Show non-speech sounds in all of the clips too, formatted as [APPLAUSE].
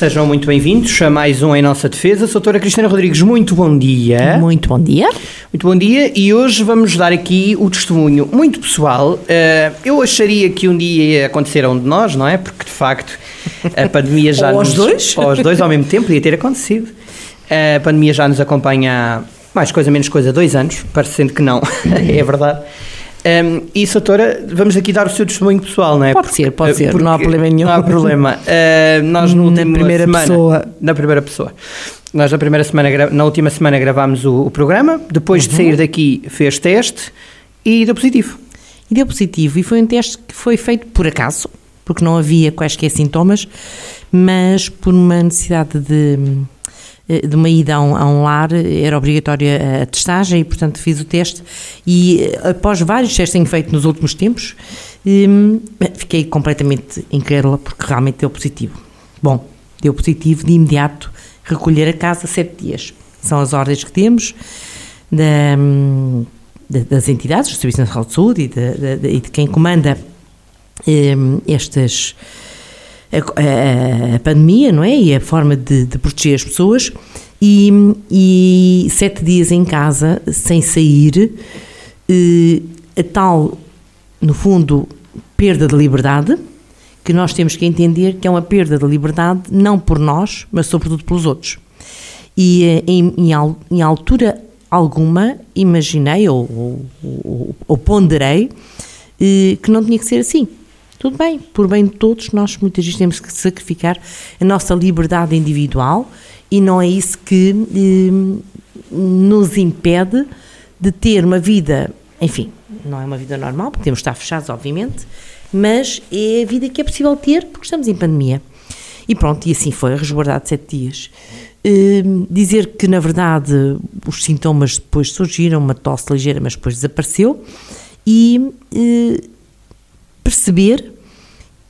Sejam muito bem-vindos a mais um Em Nossa Defesa. Sou a doutora Cristina Rodrigues, muito bom dia. Muito bom dia. Muito bom dia e hoje vamos dar aqui o testemunho muito pessoal. Uh, eu acharia que um dia ia acontecer a um de nós, não é? Porque de facto a pandemia já [LAUGHS] ou nos... aos dois? Ou aos dois ao mesmo tempo, ia ter acontecido. A pandemia já nos acompanha há mais coisa menos coisa, dois anos, parecendo que não, [LAUGHS] é verdade. Um, e, Soutora, vamos aqui dar o seu testemunho pessoal, não é? Pode ser, pode ser, não há problema nenhum. Não há problema. Uh, [LAUGHS] nós na primeira semana, pessoa. Na primeira pessoa. Nós na primeira semana, na última semana gravámos o, o programa, depois uhum. de sair daqui fez teste e deu positivo. E deu positivo, e foi um teste que foi feito por acaso, porque não havia quaisquer sintomas, mas por uma necessidade de eh, de uma ida a um, a um, lar, era obrigatória a testagem e, portanto, fiz o teste. E eh, após vários testes que tenho feito nos últimos tempos, hum, fiquei completamente incrédula porque realmente deu positivo. Bom, deu positivo de imediato recolher a casa sete dias. São as ordens que temos da, hum, das entidades, do Serviço Nacional de Saúde e de, de, de quem comanda hum, estas a, a, pandemia, não é? E a forma de, de proteger as pessoas. E, e, sete dias em casa, sem sair, eh, a tal, no fundo, perda de liberdade, que nós temos que entender que é uma perda de liberdade não por nós, mas sobretudo pelos outros. E eh, em, em, em altura alguma imaginei ou, ou, ou, ou ponderei eh, que não tinha que ser assim tudo bem, por bem de todos, nós muitas vezes temos que sacrificar a nossa liberdade individual e não é isso que eh, nos impede de ter uma vida, enfim, não é uma vida normal, porque temos de estar fechados, obviamente, mas é a vida que é possível ter porque estamos em pandemia. E pronto, e assim foi, resguardado sete dias. Eh, dizer que, na verdade, os sintomas depois surgiram, uma tosse ligeira, mas depois desapareceu, e eh, perceber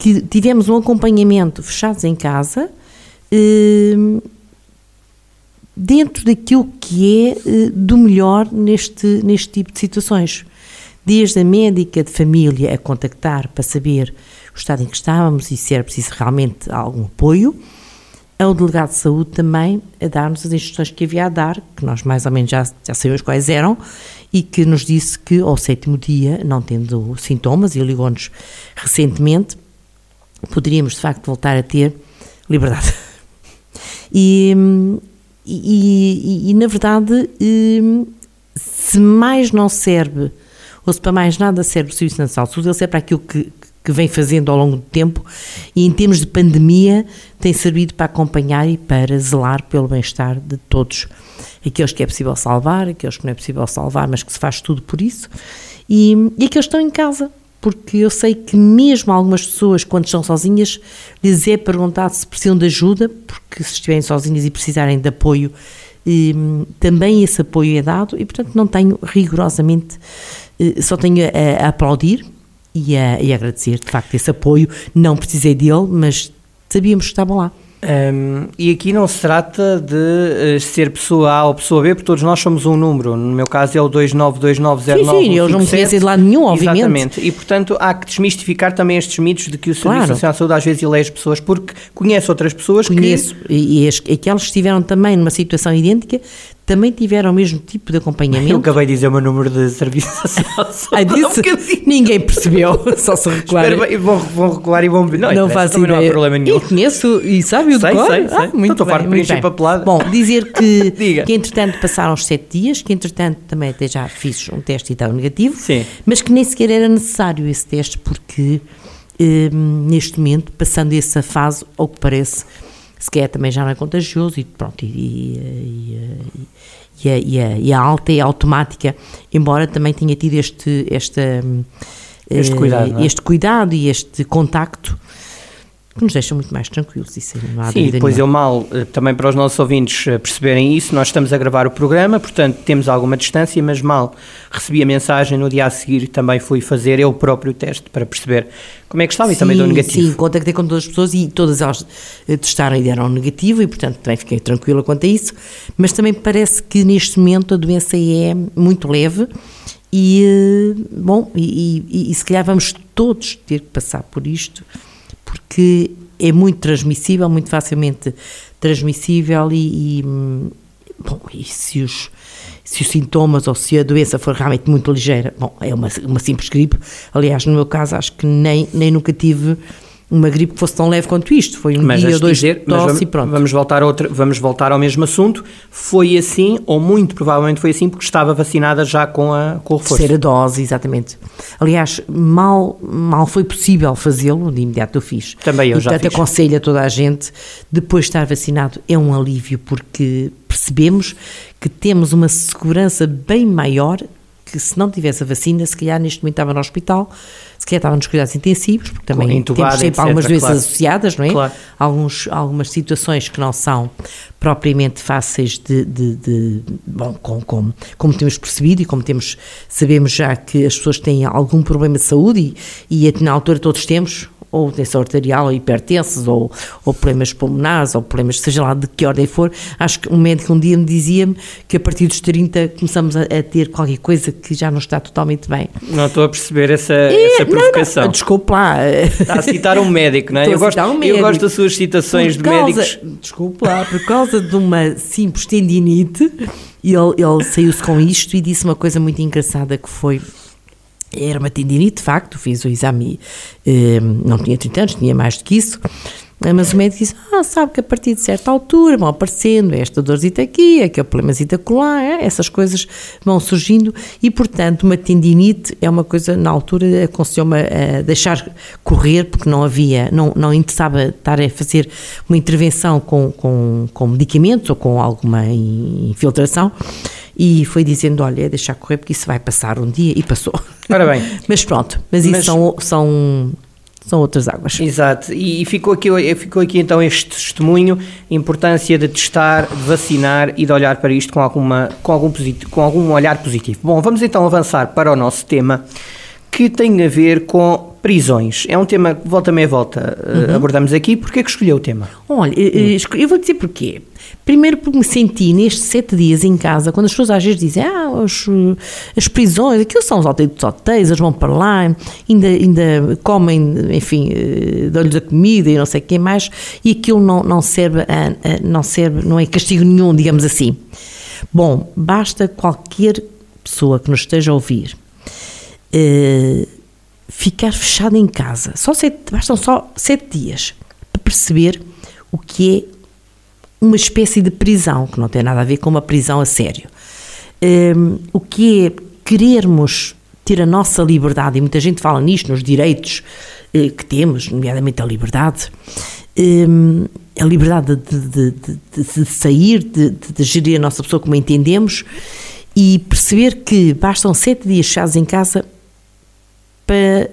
que tivemos um acompanhamento fechados em casa eh, dentro daquilo que é eh, do melhor neste, neste tipo de situações. Desde a médica de família a contactar para saber o estado em que estávamos e se era preciso realmente algum apoio, ao delegado de saúde também a dar-nos as instruções que havia a dar, que nós mais ou menos já, já sabemos quais eram, e que nos disse que ao sétimo dia, não tendo sintomas, e ligou-nos recentemente, poderíamos de facto voltar a ter liberdade. [LAUGHS] E, e, e, e na verdade, se mais não serve, ou se para mais nada serve o Serviço Nacional de Saúde, ele serve para aquilo que, que vem fazendo ao longo do tempo e em termos de pandemia tem servido para acompanhar e para zelar pelo bem-estar de todos. Aqueles que é possível salvar, aqueles que não é possível salvar, mas que se faz tudo por isso, e, e aqueles que estão em casa, porque eu sei que mesmo algumas pessoas, quando estão sozinhas, lhes é perguntado se precisam de ajuda, porque se estiverem sozinhas e precisarem de apoio, e, também esse apoio é dado e, portanto, não tenho rigorosamente, eh, só tenho a, aplaudir e a, e agradecer, de facto, esse apoio. Não precisei dele, mas sabíamos que estavam lá. Um, e aqui não se trata de uh, ser pessoa A ou pessoa B, porque todos nós somos um número. No meu caso é o 292909. Sim, sim, eles não conhecem de lado nenhum, obviamente. Exatamente. E, portanto, há que desmistificar também estes mitos de que o Serviço claro. Nacional de Saúde às vezes elege pessoas porque conhece outras pessoas Conheço, que... e, e aquelas que estiveram também numa situação idêntica também tiveram o mesmo tipo de acompanhamento. Eu acabei de dizer o meu número de serviço [LAUGHS] Ai, disse? Um Ninguém percebeu, [LAUGHS] só se recuar. Vão, vão recuar e vão... Não, não faço ideia. Não há problema nenhum. Eu conheço e sabe o sei, de Sei, sei, ah, muito Estou farto de preencher papelada. Bom, dizer que, [LAUGHS] que entretanto passaram os sete dias, que entretanto também até já fiz um teste e estava negativo, Sim. mas que nem sequer era necessário esse teste porque hum, neste momento, passando essa fase, ao que parece, sequer também já não é contagioso e pronto, e, e, e, a, e, a, alta é automática, embora também tenha tido este, esta, este, cuidado, uh, este cuidado e este contacto que nos deixa muito mais tranquilos, isso não há Sim, depois eu mal, eh, também para os nossos ouvintes eh, perceberem isso, nós estamos a gravar o programa, portanto temos alguma distância, mas mal recebi a mensagem no dia a seguir também fui fazer eu próprio teste para perceber como é que estava sim, e também deu negativo. Sim, contactei com todas as pessoas e todas elas eh, testaram e deram negativo e portanto também fiquei tranquila quanto a isso, mas também parece que neste momento a doença é muito leve e, bom, e, e, e se calhar vamos todos ter que passar por isto, porque é muito transmissível, muito facilmente transmissível e, e bom, e se os se os sintomas ou se a doença for realmente muito ligeira, bom, é uma, uma simples gripe. Aliás, no meu caso, acho que nem, nem nunca tive uma gripe que fosse tão leve quanto isto. Foi um mas dia dois dizer, tosse vamos, e pronto. Vamos voltar, outra, vamos voltar ao mesmo assunto. Foi assim, ou muito provavelmente foi assim, porque estava vacinada já com, a, com o reforço. Terceira dose, exatamente. Aliás, mal, mal foi possível fazê-lo, de imediato eu fiz. Também eu e, já portanto, fiz. aconselho a toda a gente, depois de estar vacinado, é um alívio, porque percebemos que temos uma segurança bem maior que se não tivesse a vacina, se calhar neste momento estava no hospital, se calhar estava nos cuidados intensivos, porque também Entubado, temos sempre etc, algumas doenças claro. associadas, não é? Claro. Alguns, algumas situações que não são propriamente fáceis de, de, de bom, com, com, como temos percebido e como temos, sabemos já que as pessoas têm algum problema de saúde e, e na altura todos temos, ou tensão arterial, ou hipertensas, ou, ou problemas pulmonares, ou problemas, seja lá de que ordem for. Acho que um médico um dia me dizia-me que a partir dos 30 começamos a, a, ter qualquer coisa que já não está totalmente bem. Não estou a perceber essa, essa provocação. Não, não, desculpe lá. Está a citar um médico, não é? Eu gosto, um eu médico. gosto das suas citações Por de causa- médicos. Desculpe lá, por causa de uma simples tendinite, ele, ele saiu-se com isto e disse uma coisa muito engraçada que foi. Era uma tendinite, de facto, fiz o exame, eh, não tinha 30 anos, tinha mais do que isso, eh, mas o médico disse, ah, sabe que a partir de certa altura vão aparecendo esta dorzita aqui, aquele problemazita colar, eh, essas coisas vão surgindo e, portanto, uma tendinite é uma coisa, na altura, aconselhou-me a deixar correr, porque não havia, não, não interessava estar a fazer uma intervenção com, com, com medicamentos ou com alguma in- infiltração, e foi dizendo, olha, deixar correr porque isso vai passar um dia, e passou. Ora bem, [LAUGHS] Mas pronto, mas isso Mas- são, são, são outras águas. Exato, e ficou aqui, ficou aqui então este testemunho, importância de testar, de vacinar e de olhar para isto com, alguma, com, algum, positivo, com algum olhar positivo. Bom, vamos então avançar para o nosso tema, que tem a ver com prisões. É um tema que volta meia volta eh, abordamos aqui. Porquê que escolheu o tema? Olha, Hum. eu- eu eu vou dizer porquê. Primeiro porque me senti nestes sete dias em casa, quando as pessoas às vezes dizem, ah, os, uh, as prisões, aquilo são os hotéis, eles vão para lá, ainda, ainda comem, enfim, eh, dão-lhes a comida e não sei o que mais, e aquilo não, não serve, a- a- não serve, não é castigo nenhum, digamos assim. Bom, basta qualquer pessoa que nos esteja a ouvir eh, ficar fechado em casa, só sete, bastam só sete dias para perceber o que é uma espécie de prisão, que não tem nada a ver com uma prisão a sério. Hum, o que é querermos ter a nossa liberdade, e muita gente fala nisto, nos direitos eh, que temos, nomeadamente a liberdade, hum, a liberdade de, de- de- de- sair, de gerir a nossa pessoa como entendemos, e perceber que bastam sete dias fechados em casa para,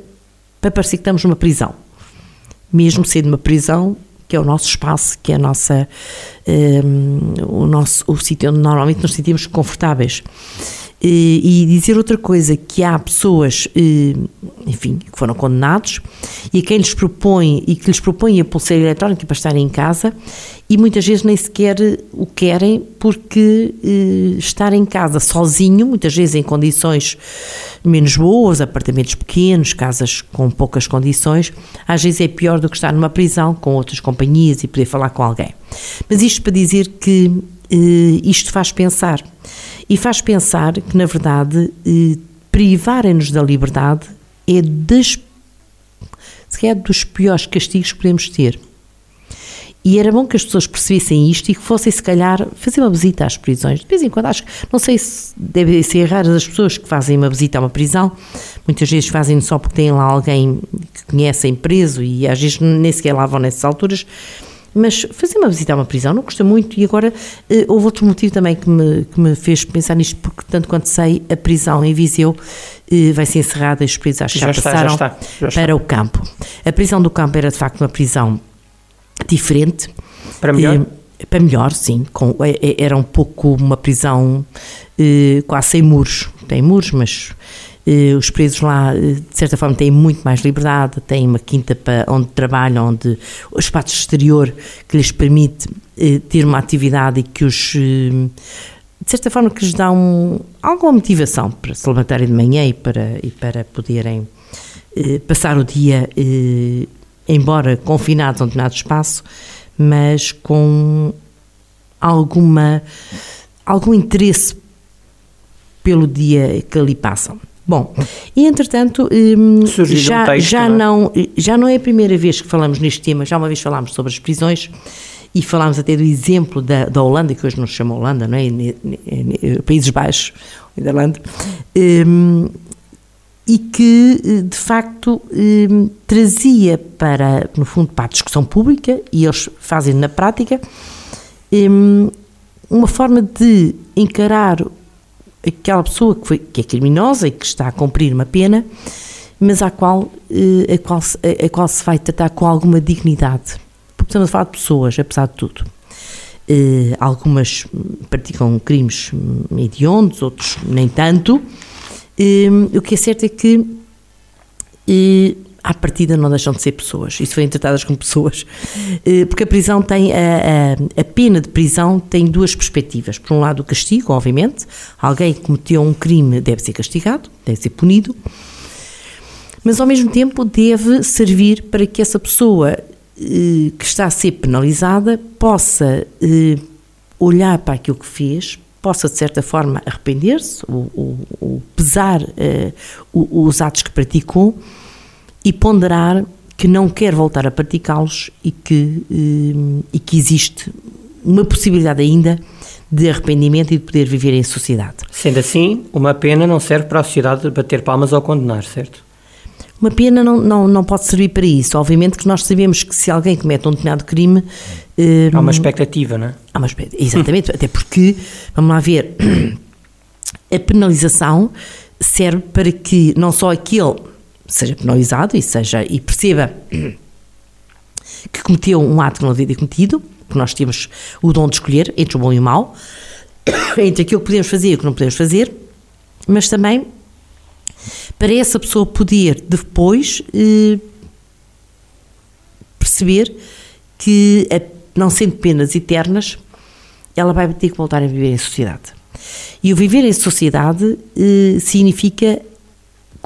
para parecer que estamos numa prisão. Mesmo sendo uma prisão, que é o nosso espaço, que é a nossa, hum, o nosso o sítio onde normalmente nos sentimos confortáveis. E, e dizer outra coisa, que há pessoas, eh, enfim, que foram condenados e quem lhes propõe e que lhes propõe a pulseira eletrónica para estarem em casa e muitas vezes nem sequer o querem porque eh, estar em casa sozinho, muitas vezes em condições menos boas, apartamentos pequenos, casas com poucas condições, às vezes é pior do que estar numa prisão com outras companhias e poder falar com alguém. Mas isto para dizer que eh, isto faz pensar. E faz pensar que, na verdade, eh, privarem-nos da liberdade é das, se dos piores castigos que podemos ter. E era bom que as pessoas percebessem isto e que fossem, se calhar, fazer uma visita às prisões. De vez em quando, acho que, não sei se devem ser raras as pessoas que fazem uma visita a uma prisão, muitas vezes fazem só porque têm lá alguém que conhecem preso e às vezes nem sequer lá vão nessas alturas. Mas fazer uma visita a uma prisão não custa muito e agora eh, houve outro motivo também que me, que me fez pensar nisto, porque tanto quanto sei, a prisão em Viseu eh, vai ser encerrada e os presos acho que já, Já está, já passaram está, já está. para o campo. A prisão do campo era de facto uma prisão diferente. Para melhor? Eh, para melhor, sim. Com, eh, era um pouco uma prisão quase sem muros. Tem muros, mas os presos lá, eh, de certa forma, têm muito mais liberdade, têm uma quinta para, onde trabalham, onde o espaço exterior que lhes permite eh, ter uma atividade e que os. eh, de certa forma, que lhes dá um, alguma motivação para se levantarem de manhã e para, e para poderem eh, passar o dia eh, embora confinados a um determinado espaço, mas com alguma, algum interesse pelo dia que ali passam. Bom, e entretanto, hum, já, um texto, já, não, é? já não é a primeira vez que falamos neste tema, já uma vez falámos sobre as prisões e falámos até do exemplo da, da Holanda, que hoje não se chama Holanda, não é? Países Baixos, Nederlândia, hum, e que de facto hum, trazia para, no fundo, para a discussão pública, e eles fazem na prática, uma forma de encarar aquela pessoa que, foi, que é criminosa e que está a cumprir uma pena, mas à qual, eh, a, qual, a qual se vai tratar com alguma dignidade. Porque estamos a falar de pessoas, apesar de tudo. Uh, algumas praticam crimes hediondos, outros nem tanto. Uh, o que é certo é que à partida não deixam de ser pessoas. Isso foi tratadas como pessoas. Eh, porque a prisão tem, a, a, a, pena de prisão tem duas perspectivas. Por um lado, o castigo, obviamente. Alguém que cometeu um crime deve ser castigado, deve ser punido. Mas, ao mesmo tempo, deve servir para que essa pessoa eh, que está a ser penalizada possa eh, olhar para aquilo que fez, possa, de certa forma, arrepender-se ou, ou, ou pesar os atos que praticou e ponderar que não quer voltar a praticá-los e que, eh, e que existe uma possibilidade ainda de arrependimento e de poder viver em sociedade. Sendo assim, uma pena não serve para a sociedade bater palmas ou condenar, certo? Uma pena não, não, não pode servir para isso. Obviamente que nós sabemos que se alguém comete um determinado crime. Eh, há uma expectativa, não é? Há uma expectativa, exatamente. até porque, vamos lá ver, [CLEARS THROAT] a penalização serve para que não só aquele seja penalizado e, seja, e perceba que cometeu um ato que não devia ter cometido, porque nós temos o dom de escolher entre o bom e o mau, [COUGHS] entre aquilo que podemos fazer e o que não podemos fazer, mas também para essa pessoa poder depois eh, perceber que, não sendo penas eternas, ela vai ter que voltar a viver em sociedade. E o viver em sociedade eh, significa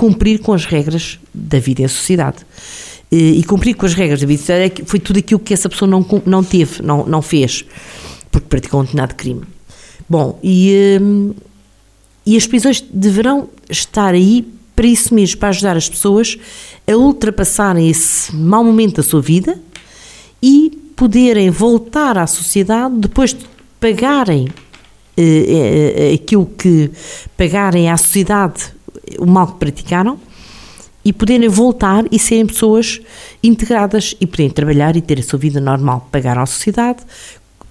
cumprir com as regras da vida em sociedade. E cumprir com as regras da vida em sociedade foi tudo aquilo que essa pessoa não, não teve, não, não fez, porque praticou um determinado crime. Bom, e, hum, e as prisões deverão estar aí para isso mesmo, para ajudar as pessoas a ultrapassarem esse mau momento da sua vida e poderem voltar à sociedade depois de pagarem eh, eh, aquilo que pagarem à sociedade o mal que praticaram e poderem voltar e serem pessoas integradas e poderem trabalhar e ter a sua vida normal. Pagaram à sociedade,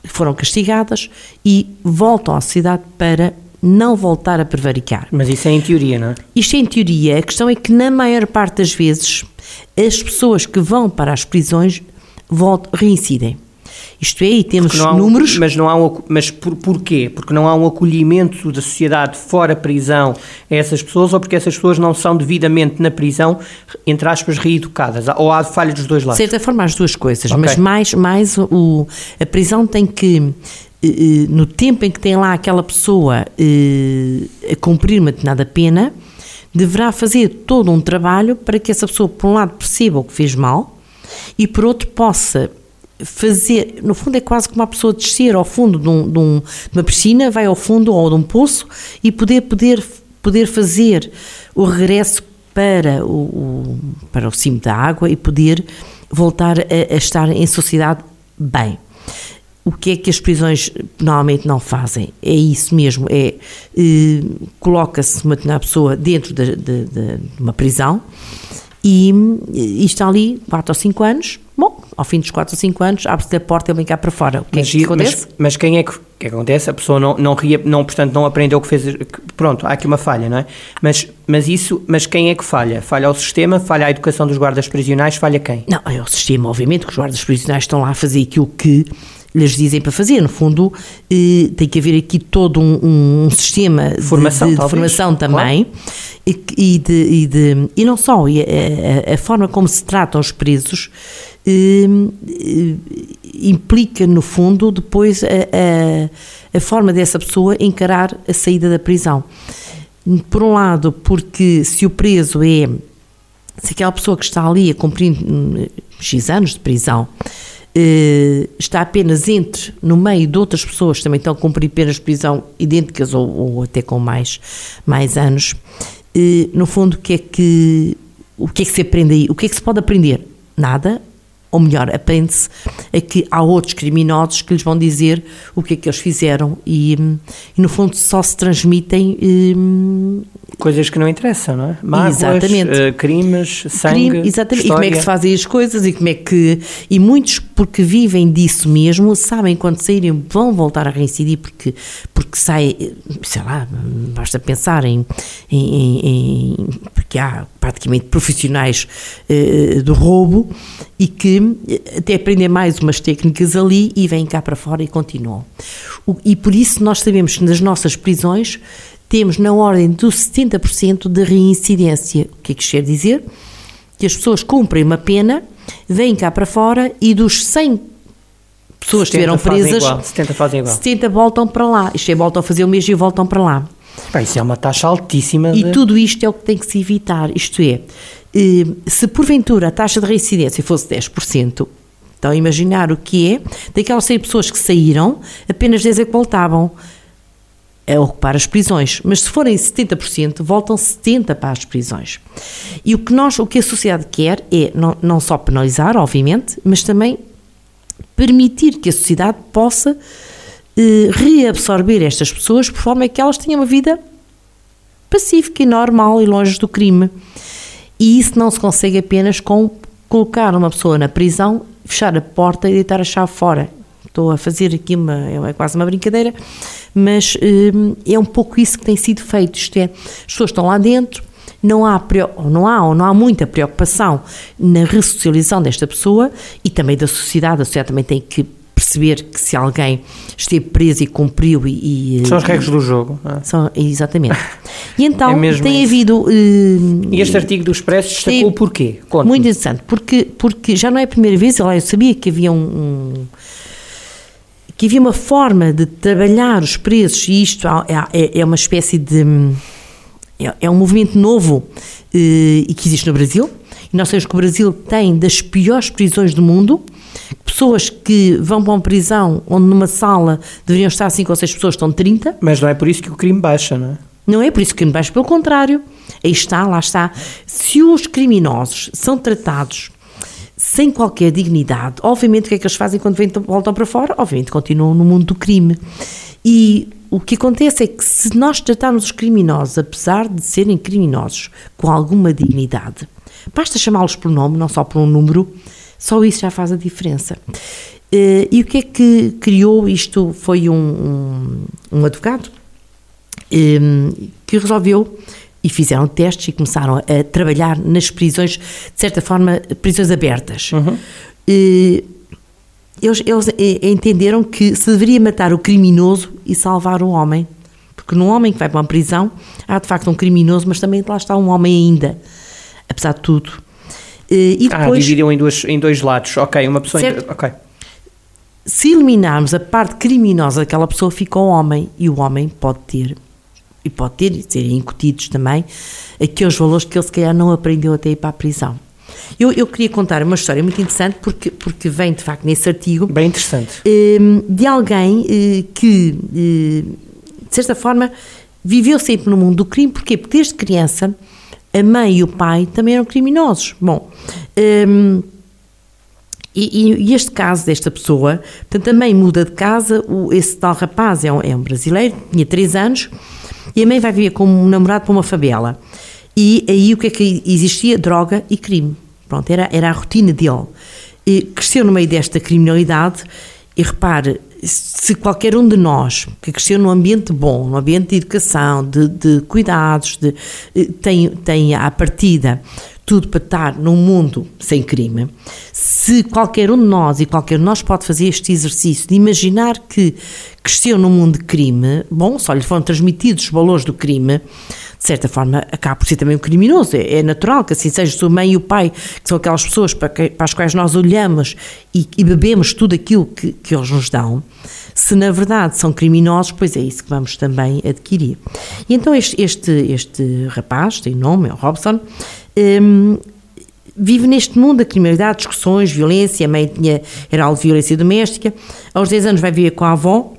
foram castigadas e voltam à sociedade para não voltar a prevaricar. Mas isso é em teoria, não é? Isto é em teoria. A questão é que, na maior parte das vezes, as pessoas que vão para as prisões voltam, reincidem. Isto é, e temos um, números. Mas, não há um, mas por, porquê? Porque não há um acolhimento da sociedade fora prisão a essas pessoas ou porque essas pessoas não são devidamente na prisão, entre aspas, reeducadas? Ou há falha dos dois lados? De certa forma, as duas coisas, okay. mas mais, mais o, a prisão tem que eh, eh, no tempo em que tem lá aquela pessoa eh, a cumprir uma determinada pena, deverá fazer todo um trabalho para que essa pessoa, por um lado, perceba o que fez mal e, por outro, possa fazer, no fundo é quase como uma pessoa descer ao fundo de, um, de, um, de, uma piscina, vai ao fundo ou de um poço e poder, poder, poder fazer o regresso para o, o para o cimo da água e poder voltar a, a, estar em sociedade bem. O que é que as prisões normalmente não fazem? É isso mesmo, é eh, coloca-se uma determinada pessoa dentro de, de, de uma prisão e, e está ali 4 ou 5 anos, bom, ao fim dos 4 ou 5 anos, abre-se a porta e vem cá para fora. O que mas, é que acontece? Mas, mas, quem é que, que acontece? A pessoa não, não, não, portanto, não aprendeu o que fez. Pronto, há aqui uma falha, não é? Mas, mas isso, mas quem é que falha? Falha o sistema, falha a educação dos guardas prisionais, falha quem? Não, é o sistema, obviamente, que os guardas prisionais estão lá a fazer aquilo que lhes dizem para fazer. No fundo, eh, tem que haver aqui todo um, um sistema formação, de, de, de formação também. Claro. E, e, de, e, de, e não só, e a, a, a forma como se tratam os presos eh, eh, implica, no fundo, depois a, a, a forma dessa pessoa encarar a saída da prisão. Por um lado, porque se o preso é se aquela pessoa que está ali a cumprir X anos de prisão, está apenas entre, no meio de outras pessoas que também estão a cumprir penas de prisão idênticas ou, ou até com mais, mais anos, eh, no fundo, o que é que o que é que se aprende aí? O que é que se pode aprender? Nada, ou melhor, aprende-se a que há outros criminosos que lhes vão dizer o que é que eles fizeram e, e no fundo só se transmitem hum, coisas que não interessam, não é? Mágoas, exatamente. Crimes, sangue, Crime, exatamente. História. E como é que se fazem as coisas e como é que e muitos porque vivem disso mesmo sabem quando saírem vão voltar a reincidir porque porque sai, sei lá, basta pensar em, em, em porque há praticamente profissionais uh, do roubo e que até aprendem mais umas técnicas ali e vêm cá para fora e continuam. O, e por isso nós sabemos que nas nossas prisões temos na ordem dos 70% de reincidência. O que é que isto quer dizer? Que as pessoas cumprem uma pena, vêm cá para fora e dos 100 pessoas que estiveram presas, igual, 70 fazem igual. 70 voltam para lá. Isto é, voltam a fazer o mesmo e voltam para lá. Bem, isso é uma taxa altíssima. E tudo isto é o que tem que se evitar. Isto é, eh, se porventura a taxa de reincidência fosse 10%, então imaginar o que é, daquelas 100 pessoas que saíram, apenas 10 é que voltavam a ocupar as prisões, mas se forem 70%, voltam 70% para as prisões. E o que nós, o que a sociedade quer é não, não só penalizar, obviamente, mas também permitir que a sociedade possa eh, reabsorver estas pessoas por forma que elas tenham uma vida pacífica e normal e longe do crime. E isso não se consegue apenas com colocar uma pessoa na prisão, fechar a porta e deitar a chave fora. Estou a fazer aqui uma, é quase uma brincadeira, mas hum, é um pouco isso que tem sido feito. Isto é, as pessoas estão lá dentro, não há, ou não há, ou não há muita preocupação na ressocialização desta pessoa e também da sociedade. A sociedade também tem que perceber que se alguém esteve preso e cumpriu e... e são as regras do jogo. É? São, exatamente. E [LAUGHS] então é tem isso. havido... Uh, e este artigo do Expresso destacou o porquê? Muito interessante, porque, porque já não é a primeira vez, eu sabia que havia um, um que havia uma forma de trabalhar os preços, e isto é, é uma espécie de. É, é um movimento novo eh, e que existe no Brasil. E nós sabemos que o Brasil tem das piores prisões do mundo. Pessoas que vão para uma prisão onde numa sala deveriam estar 5 ou 6 pessoas, estão 30. Mas não é por isso que o crime baixa, não é? Não é por isso que o crime baixa, pelo contrário. Aí está, lá está. Se os criminosos são tratados sem qualquer dignidade. Obviamente, o que é que eles fazem quando vêm, voltam para fora? Obviamente, continuam no mundo do crime. E o que acontece é que se nós tratarmos os criminosos, apesar de serem criminosos, com alguma dignidade, basta chamá-los por nome, não só por um número, só isso já faz a diferença. Eh, e o que é que criou isto? Foi um, um, um advogado eh, que resolveu e fizeram testes e começaram a, trabalhar nas prisões, de certa forma, prisões abertas. Uhum. E, eles, eles entenderam que se deveria matar o criminoso e salvar o homem. Porque num homem que vai para uma prisão, há de facto um criminoso, mas também lá está um homem ainda, apesar de tudo. E ah, depois, ah, dividiam em, duas, em dois lados. Ok, uma pessoa. Certo, ok. Se eliminarmos a parte criminosa daquela pessoa, fica o homem. E o homem pode ter e pode ter, e serem incutidos também, aqueles valores que ele se calhar não aprendeu até ir para a prisão. Eu, eu queria contar uma história muito interessante, porque, porque vem de facto nesse artigo. Bem interessante. Ehm, de alguém eh, que, eh, de certa forma, viveu sempre no mundo do crime, porquê? Porque desde criança a mãe e o pai também eram criminosos. Bom. Ehm, e, e, este caso desta pessoa, portanto, a mãe muda de casa, o, esse tal rapaz é um, é um brasileiro, tinha 3 anos, e a mãe vai viver com um namorado para uma favela. E aí o que é que existia? Droga e crime. Pronto, era, era a rotina dele. E cresceu no meio desta criminalidade e repare, se qualquer um de nós que cresceu num ambiente bom, num ambiente de educação, de, de cuidados, de, eh, tem, tem à partida tudo para estar num mundo sem crime, se qualquer um de nós e qualquer um de nós pode fazer este exercício de imaginar que cresceu num mundo de crime, bom, só lhe foram transmitidos os valores do crime, de certa forma acaba por ser também um criminoso. É, é natural que assim seja sua mãe e o pai, que são aquelas pessoas para, que, para as quais nós olhamos e, e bebemos tudo aquilo que, que eles nos dão. Se na verdade são criminosos, pois é isso que vamos também adquirir. E então este, este, este rapaz, tem nome, é o Robson, um, vive neste mundo da criminalidade, discussões, violência, a mãe tinha, era alvo de violência doméstica. Aos 10 anos vai viver com a avó,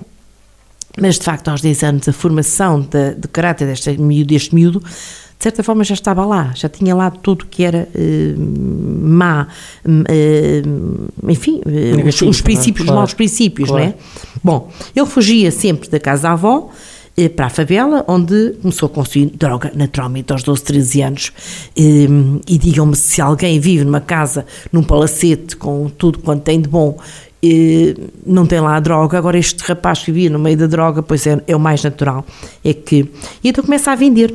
mas de facto aos 10 anos a formação de, de caráter deste miúdo, deste miúdo, de certa forma já estava lá, já tinha lá tudo que era uh, má, uh, enfim, uh, os, os, princípios, claro, os maus princípios, claro. não é? Bom, ele fugia sempre da casa da avó, para a favela, onde começou a consumir droga, naturalmente, aos 12, 13 anos. E, e digam-me se alguém vive numa casa, num palacete, com tudo quanto tem de bom, não tem lá a droga. Agora, este rapaz que vivia no meio da droga, pois é, é o mais natural. É que. E então começa a vender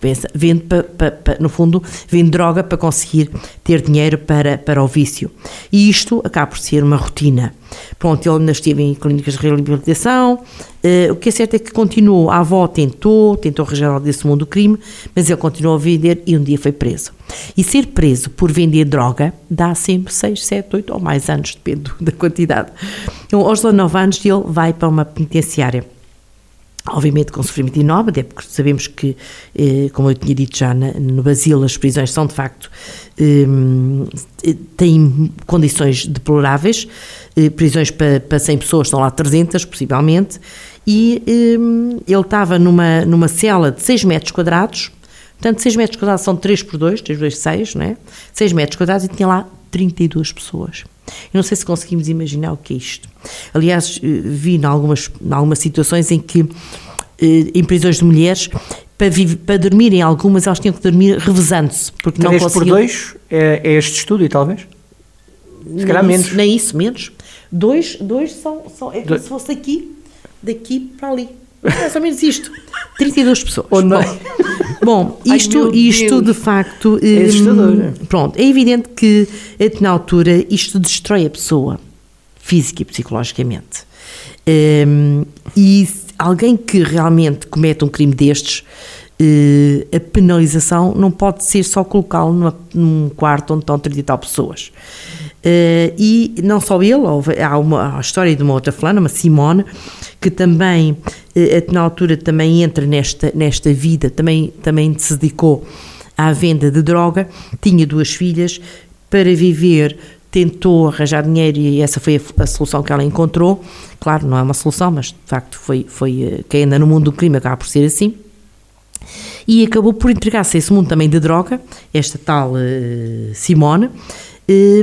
pensa, vende, pa, pa, pa, no fundo, vende droga para conseguir ter dinheiro para, para o vício. E isto acaba por ser uma rotina. Pronto, ele ainda esteve em clínicas de reabilitação, uh, o que é certo é que continuou, a avó tentou, tentou arranjar desse mundo do crime, mas ele continuou a vender e um dia foi preso. E ser preso por vender droga dá sempre 6, 7, 8 ou mais anos, depende [LAUGHS] da quantidade. Então, aos 19 anos ele vai para uma penitenciária Obviamente com sofrimento enorme, até porque sabemos que, eh, como eu tinha dito já no Brasil, as prisões são de facto, eh, têm condições deploráveis, eh, prisões para, para 100 pessoas, estão lá 300 possivelmente, e ele estava numa, numa cela de 6 metros quadrados, portanto 6 metros quadrados são 3 por 2, 3 2, 6, não é? 6 metros quadrados e tinha lá 32 pessoas. Eu não sei se conseguimos imaginar o que é isto. Aliás, eh, vi em algumas, em algumas situações em que, eh, em prisões de mulheres, para, viver, para dormirem algumas, elas tinham que dormir revezando-se, porque Três não conseguiam... por dois é, é este estúdio, talvez? Se calhar nem menos. Isso, nem isso, menos. Dois, dois são, são é como dois. se fosse aqui, daqui para ali. Mais ou menos isto. 32 pessoas. Ou não. Bom, isto, Ai, isto de facto. É assustador. Pronto, é evidente que, na altura, isto destrói a pessoa, física e psicologicamente. Um, e alguém que realmente comete um crime destes, uh, a penalização não pode ser só colocá-lo num quarto onde estão 30 e tal pessoas. Uh, e não só ele, houve, há uma a história de uma outra fulana, uma Simone, que também, uh, na altura, também entra nesta, nesta vida, também, também se dedicou à venda de droga, tinha duas filhas, para viver tentou arranjar dinheiro e essa foi a, a, solução que ela encontrou. Claro, não é uma solução, mas de facto foi, foi uh, quem anda no mundo do crime acaba por ser assim. E acabou por entregar-se a esse mundo também de droga, esta tal Simone, Hum,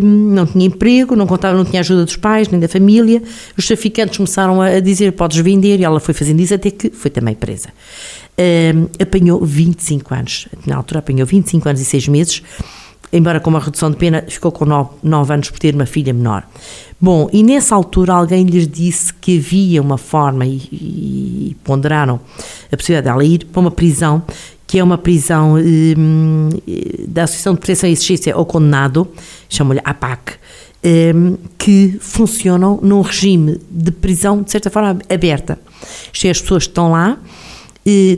não tinha emprego, não contava, não tinha ajuda dos pais nem da família. Os traficantes começaram a dizer podes vender e ela foi fazendo isso até que foi também presa. Um, apanhou 25 anos, na altura apanhou 25 anos e 6 meses, embora com uma redução de pena, ficou com 9, 9 anos por ter uma filha menor. Bom, e nessa altura alguém lhes disse que havia uma forma, e, e ponderaram a possibilidade dela ir para uma prisão que é uma prisão um, da Associação de Proteção e Assistência ao Condenado, chamam-lhe APAC, um, que funcionam num regime de prisão, de certa forma, aberta. Isto é, as pessoas que estão lá,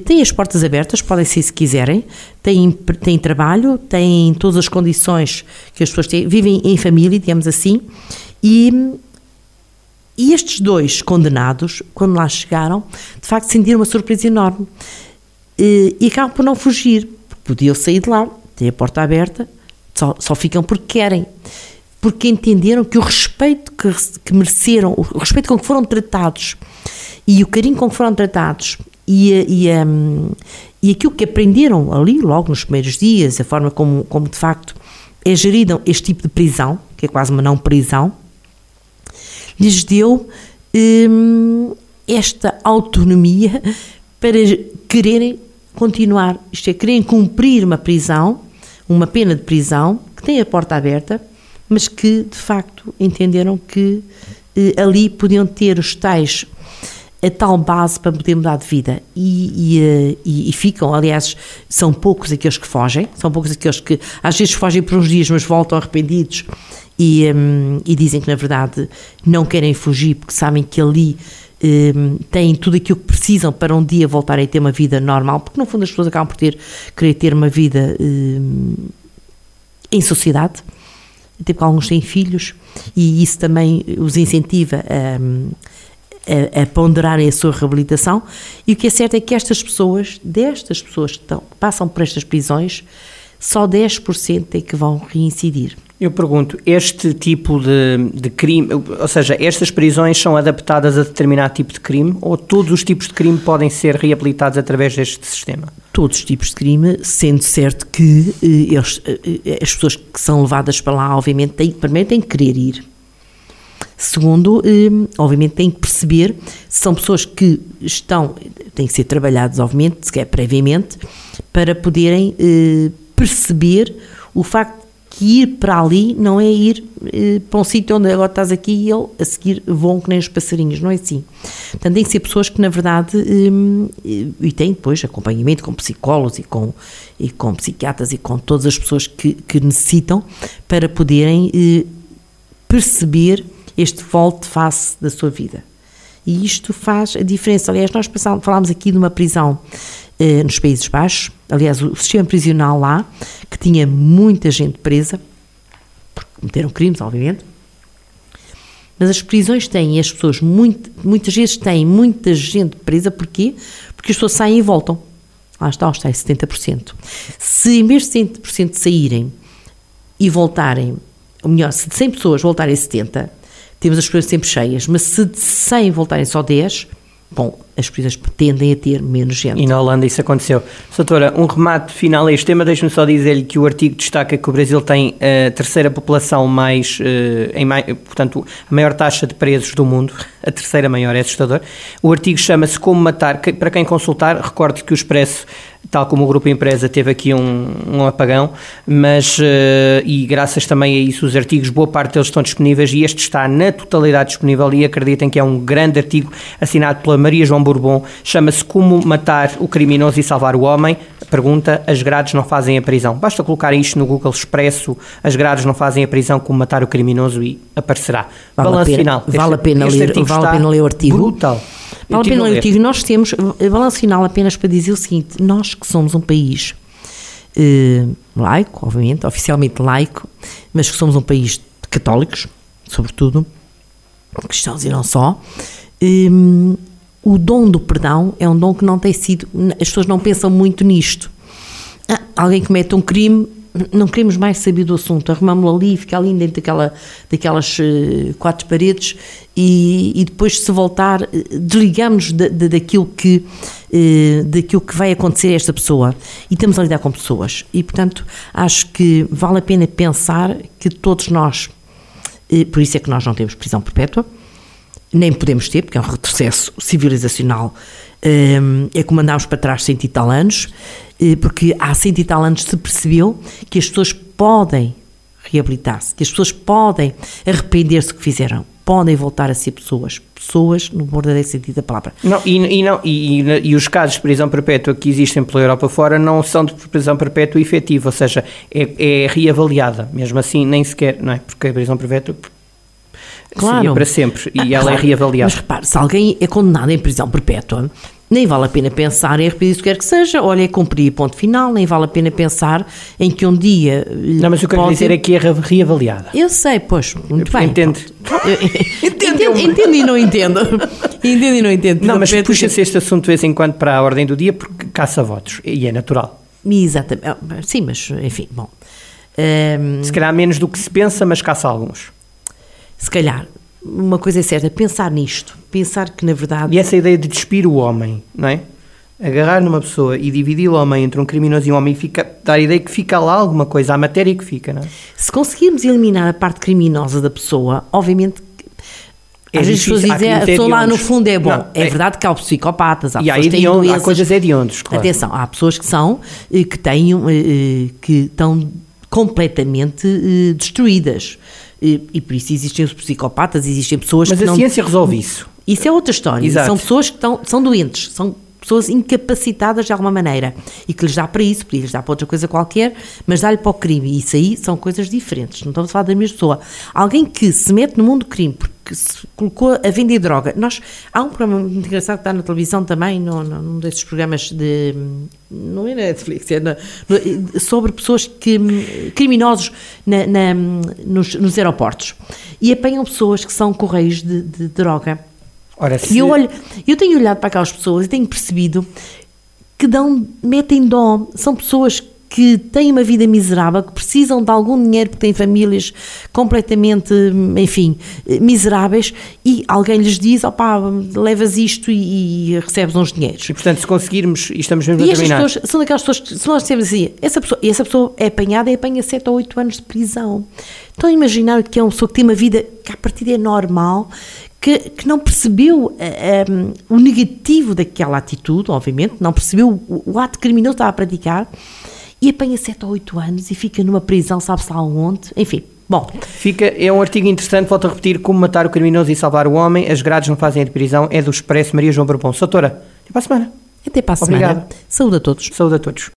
têm as portas abertas, podem sair se quiserem, têm, têm trabalho, têm todas as condições que as pessoas têm, vivem em família, digamos assim, e, e estes dois condenados, quando lá chegaram, de facto sentiram uma surpresa enorme e, e acabam por não fugir. Podiam sair de lá, têm a porta aberta, só, só ficam porque querem. Porque entenderam que o respeito que, que mereceram, o respeito com que foram tratados e o carinho com que foram tratados e, e, um, e aquilo que aprenderam ali, logo nos primeiros dias, a forma como, como de facto é gerido este tipo de prisão, que é quase uma não prisão, lhes deu hum, esta autonomia para quererem continuar, isto é, querem cumprir uma prisão, uma pena de prisão, que tem a porta aberta, mas que de facto entenderam que eh, ali podiam ter os tais a tal base para poder mudar de vida. E, e, eh, e, ficam, aliás, são poucos aqueles que fogem, são poucos aqueles que às vezes fogem por uns dias, mas voltam arrependidos e, um, e dizem que na verdade não querem fugir porque sabem que ali um, têm tudo aquilo que precisam para um dia voltarem a ter uma vida normal, porque no fundo as pessoas acabam por ter, querer ter uma vida um, em sociedade, até porque alguns têm filhos e isso também os incentiva a, a, a, ponderarem a sua reabilitação. E o que é certo é que estas pessoas, destas pessoas que estão, passam por estas prisões, só 10% é que vão reincidir. Eu pergunto, este tipo de, de, crime, ou seja, estas prisões são adaptadas a determinado tipo de crime ou todos os tipos de crime podem ser reabilitados através deste sistema? Todos os tipos de crime, sendo certo que eh, eles, eh, as pessoas que são levadas para lá, obviamente, têm, primeiro têm que querer ir. Segundo, eh, obviamente, têm que perceber se são pessoas que estão, têm que ser trabalhadas, obviamente, sequer previamente, para poderem eh, perceber o facto que ir para ali não é ir eh, para um sítio onde agora estás aqui e ele a seguir voam que nem os passarinhos, não é assim. Portanto, tem que ser pessoas que na verdade eh, e têm depois acompanhamento com psicólogos e com, e com psiquiatras e com todas as pessoas que, que necessitam para poderem eh, perceber este volte-face da sua vida. E isto faz a diferença. Aliás, nós falámos aqui de uma prisão nos Países Baixos, aliás, o sistema prisional lá, que tinha muita gente presa, porque cometeram crimes, obviamente, mas as prisões têm, as pessoas muito, muitas vezes têm muita gente presa, porquê? Porque as pessoas saem e voltam. Lá está, está aí 70%. Se em vez de 70% saírem e voltarem, ou melhor, se de 100 pessoas voltarem 70, temos as coisas sempre cheias, mas se de 100 voltarem só 10, bom, as prisões tendem a ter menos gente. E na Holanda isso aconteceu. Doutora, um remate final a este tema, deixe-me só dizer-lhe que o artigo destaca que o Brasil tem a terceira população mais, eh, em portanto, a maior taxa de presos do mundo, a terceira maior, é assustador. O artigo chama-se Como Matar, para quem consultar, recorde que o Expresso tal como o Grupo Empresa teve aqui um, um apagão, mas, uh, e graças também a isso, os artigos, boa parte deles estão disponíveis e este está na totalidade disponível e acreditem que é um grande artigo assinado pela Maria João Bourbon, chama-se Como Matar o Criminoso e Salvar o Homem. Pergunta, as grades não fazem a prisão. Basta colocar isto no Google Expresso, as grades não fazem a prisão, como matar o criminoso e aparecerá. Vale Balanço pena, final. Vale, este, a pena ler, vale a pena ler o artigo. Brutal. Vale a pena ler o artigo. Nós temos, eh, balanço final apenas para dizer o seguinte, nós que somos um país eh, laico, obviamente, oficialmente laico, mas que somos um país de católicos, sobretudo, cristãos e não só, eh, o dom do perdão é um dom que não tem sido. As pessoas não pensam muito nisto. Ah, alguém comete um crime, não queremos mais saber do assunto, arrumamos-lo ali, fica ali dentro daquela, daquelas uh, quatro paredes e, e, depois, se voltar, eh, desligamos de, de, daquilo, que, uh, daquilo que vai acontecer a esta pessoa e estamos a lidar com pessoas. E, portanto, acho que vale a pena pensar que todos nós, por isso é que nós não temos prisão perpétua, nem podemos ter, porque é um retrocesso civilizacional, é como andámos para trás cento e tal anos, eh, porque há cento e tal anos se percebeu que as pessoas podem reabilitar-se, que as pessoas podem arrepender-se do que fizeram, podem voltar a ser pessoas, pessoas no verdadeiro sentido da palavra. Não, e, e não, e, e, os casos de prisão perpétua que existem pela Europa fora não são de prisão perpétua efetiva, ou seja, é, é reavaliada, mesmo assim nem sequer, não é? Porque a prisão perpétua claro. para sempre e ah, ela é claro. é reavaliada. Mas repare, se alguém é condenado em prisão perpétua, nem vale a pena pensar em repetir isso quer que seja, olha, é cumprir ponto final, nem vale a pena pensar em que um dia. Não, mas o que eu quero dizer é que é reavaliada. Eu sei, pois, muito bem. Entende? [LAUGHS] entendo, entendo e não entendo. entendo e não entendo. Não, mas puxa-se este assunto de vez em quando para a ordem do dia porque caça votos e é natural. Exatamente. Ah, sim, mas enfim, bom. Um, se calhar menos do que se pensa, mas caça alguns se calhar, uma coisa é certa, pensar nisto, pensar que na verdade. E essa ideia de despir o homem, não é? Agarrar numa pessoa e dividir o homem entre um criminoso e um homem e fica, dar a ideia que fica lá alguma coisa, a matéria que fica, não é? Se conseguirmos eliminar a parte criminosa da pessoa, obviamente é Às vezes as pessoas dizem, a pessoa lá no fundo é bom. Não, é, é, verdade que há psicopatas, há e pessoas que têm doenças. Há coisas hediondos, claro. Atenção, há pessoas que são, eh, que têm, eh, que estão completamente eh, destruídas. E, e, por isso existem os psicopatas, existem pessoas Mas que não... Mas a ciência resolve isso. Isso é outra história. Exato. São pessoas que estão, são doentes, são pessoas incapacitadas de alguma maneira e que lhes dá para isso, podia lhes dar para outra coisa qualquer, mas dá-lhe para o crime. E isso aí são coisas diferentes, não estamos a falar da mesma pessoa. Alguém que se mete no mundo do crime porque se colocou a vender droga. Nós, há um programa muito engraçado que está na televisão também, num, num desses programas de. Não é Netflix, é na, no, sobre pessoas que. criminosos na, na, nos, nos aeroportos. E apanham pessoas que são correios de, de droga Ora, se... E eu, olho, eu tenho olhado para aquelas pessoas e tenho percebido que dão, metem dó, são pessoas que têm uma vida miserável, que precisam de algum dinheiro porque têm famílias completamente, enfim, miseráveis e alguém lhes diz, opá, levas isto e, e recebes uns dinheiros. E portanto, se conseguirmos, e estamos mesmo E a terminar, pessoas são daquelas pessoas que, se nós dissemos assim, essa pessoa, e essa pessoa é apanhada e apanha 7 ou 8 anos de prisão. Estão a imaginar que é uma pessoa que tem uma vida que a partir é normal, que, que não percebeu eh, eh, o negativo daquela atitude, obviamente, não percebeu o, o ato criminoso que estava a praticar e apanha 7 ou 8 anos e fica numa prisão, sabe-se lá onde, enfim. Bom, Fica, é um artigo interessante, volto a repetir, como matar o criminoso e salvar o homem, as grades não fazem a prisão, é do Expresso Maria João Bourbon. Soutora, até para a semana. até para a semana. Obrigado. Saúde a todos. Saúde a todos.